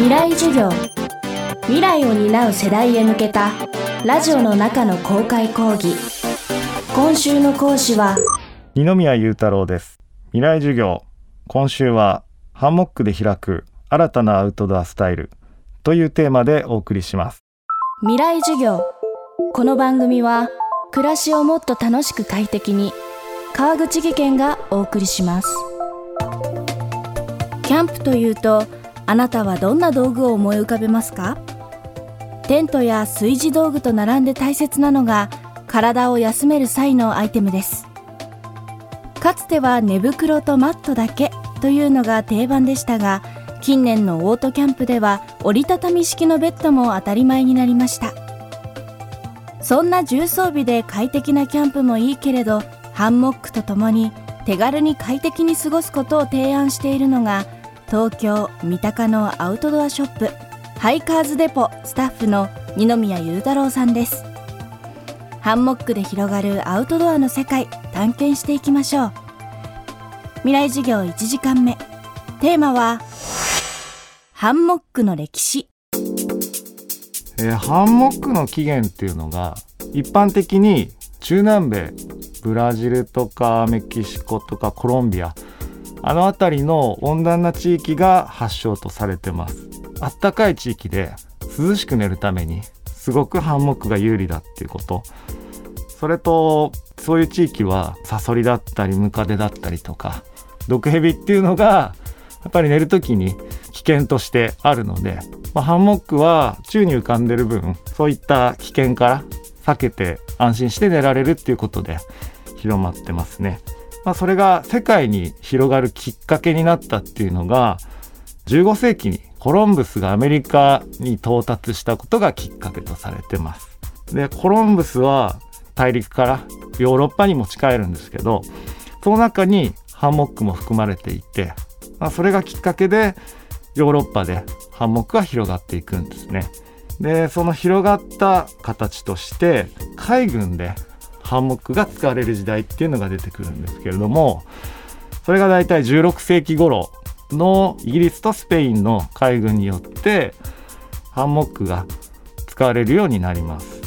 未来授業。未来を担う世代へ向けたラジオの中の公開講義。今週の講師は二宮裕太郎です。未来授業。今週はハンモックで開く新たなアウトドアスタイル。というテーマでお送りします。未来授業。この番組は暮らしをもっと楽しく快適に川口義賢がお送りします。キャンプというとあなたはどんな道具を思い浮かべますか？テントや炊事道具と並んで大切なのが体を休める際のアイテムです。かつては寝袋とマットだけというのが定番でしたが近年のオートキャンプでは折りたたみ式のベッドも当たり前になりました。そんな重装備で快適なキャンプもいいけれどハンモックとともに手軽に快適に過ごすことを提案しているのが東京三鷹のアウトドアショップハイカーズデポスタッフの二宮裕太郎さんです。ハンモックで広がるアウトドアの世界探検していきましょう。未来授業1時間目。テーマはハンモックの歴史。えー、ハンモックの起源っていうのが一般的に中南米ブラジルとかメキシコとかコロンビアあの辺りの温暖な地域が発祥とされてますあったかい地域で涼しく寝るためにすごくハンモックが有利だっていうことそれとそういう地域はサソリだったりムカデだったりとか毒ヘビっていうのがやっぱり寝る時に危険としてあるので、まあ、ハンモックは宙に浮かんでる分そういった危険から避けて安心して寝られるっていうことで広まってますね。まあ、それが世界に広がるきっかけになったっていうのが15世紀にコロンブスがアメリカに到達したことがきっかけとされてます。でコロンブスは大陸からヨーロッパに持ち帰るんですけどその中にハンモックも含まれていて、まあ、それがきっかけでヨーロッパでハンモックが広がっていくんですね。でその広がった形として海軍でハンモックが使われる時代っていうのが出てくるんですけれどもそれが大体16世紀頃のイギリスとスペインの海軍によってハンモックが使われるようになります。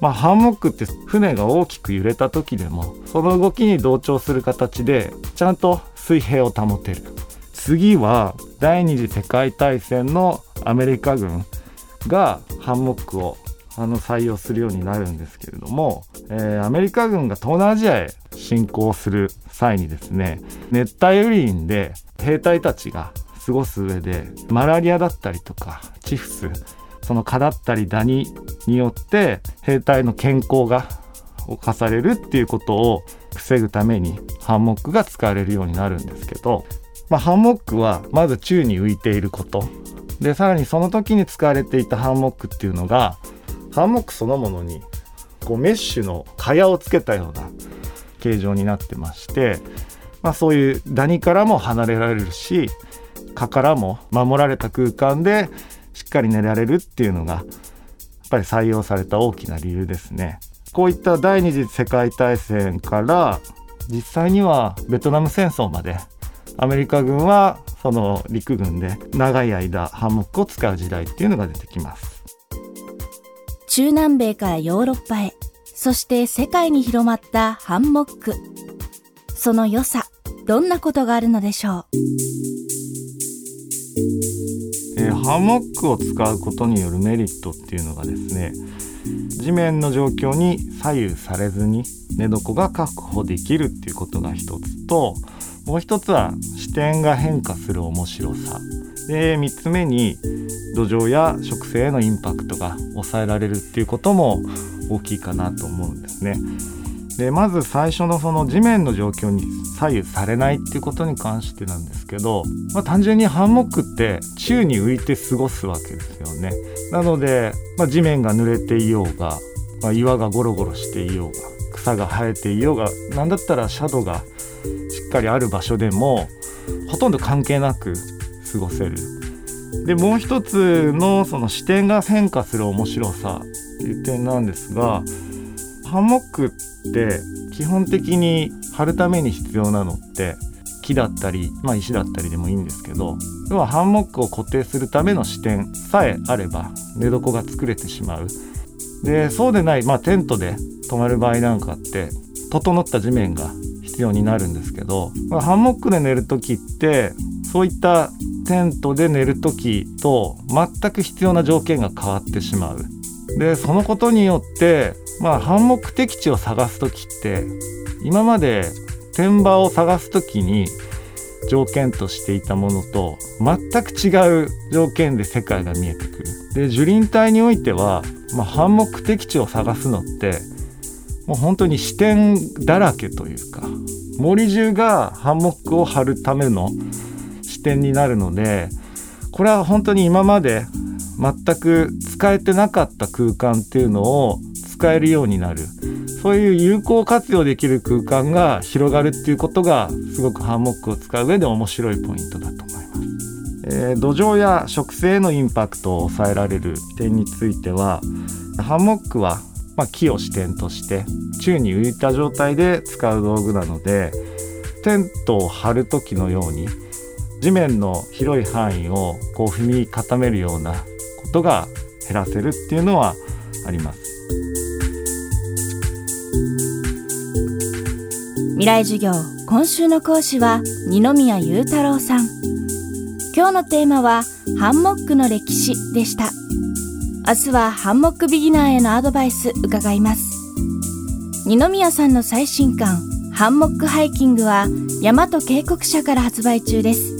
まあ、ハンモックって船が大きく揺れた時でもその動きに同調する形でちゃんと水平を保てる次は第二次世界大戦のアメリカ軍がハンモックをあの採用するようになるんですけれども、えー、アメリカ軍が東南アジアへ侵攻する際にですね熱帯雨林で兵隊たちが過ごす上でマラリアだったりとかチフスその蚊だったりダニによって兵隊の健康が侵されるっていうことを防ぐためにハンモックが使われるようになるんですけど、まあ、ハンモックはまず宙に浮いていること。でさらにその時に使われていたハンモックっていうのがハンモックそのものにこうメッシュの蚊帳をつけたような形状になってまして、まあ、そういうダニからも離れられるし蚊からも守られた空間でしっかり寝られるっていうのがやっぱり採用された大きな理由ですね。こういった第二次世界大戦から実際にはベトナム戦争までアメリカ軍はその陸軍で長い間ハンモックを使う時代っていうのが出てきます。中南米からヨーロッパへ、そして世界に広まったハンモック。その良さ、どんなことがあるのでしょう？えー、ハンモックを使うことによるメリットっていうのがですね地面の状況に左右されずに寝床が確保できるっていうことが一つともう一つは視点が変化する面白さで3つ目に土壌や植生へのインパクトが抑えられるっていうことも大きいかなと思うんですね。でまず最初のその地面の状況に左右されないっていうことに関してなんですけど、まあ、単純にハンモックって宙に浮いて過ごすわけですよね。なので、まあ、地面が濡れていようが、まあ、岩がゴロゴロしていようが草が生えていようが何だったらシャドウがしっかりある場所でもほとんど関係なく過ごせる。でもう一つのその視点が変化する面白さっていう点なんですがハンモックって基本的に張るために必要なのって木だったり、まあ、石だったりでもいいんですけど要はハンモックを固定するための視点さえあれば寝床が作れてしまう。でそうでない、まあ、テントで泊まる場合なんかって整った地面が必要になるんですけど、まあ、ハンモックで寝る時ってそういったテントで寝る時と全く必要な条件が変わってしまう。でそのことによってまあハンモック適地を探す時って今まで天場を探す時に条件としていたものと全く違う条件で世界が見えてくる。で樹林帯においては、まあ、ハンモック適地を探すのってもう本当に視点だらけというか森中がハンモックを張るための点になるのでこれは本当に今まで全く使えてなかった空間っていうのを使えるようになるそういう有効活用できる空間が広がるっていうことがすごくハンモックを使う上で面白いポイントだと思います。えー、土壌や植生へのインパクトを抑えられる点についてはハンモックは、まあ、木を支点として宙に浮いた状態で使う道具なのでテントを張る時のように地面の広い範囲をこう踏み固めるようなことが減らせるっていうのはあります。未来授業今週の講師は二宮裕太郎さん。今日のテーマはハンモックの歴史でした。明日はハンモックビギナーへのアドバイス伺います。二宮さんの最新刊ハンモックハイキングは大和渓谷社から発売中です。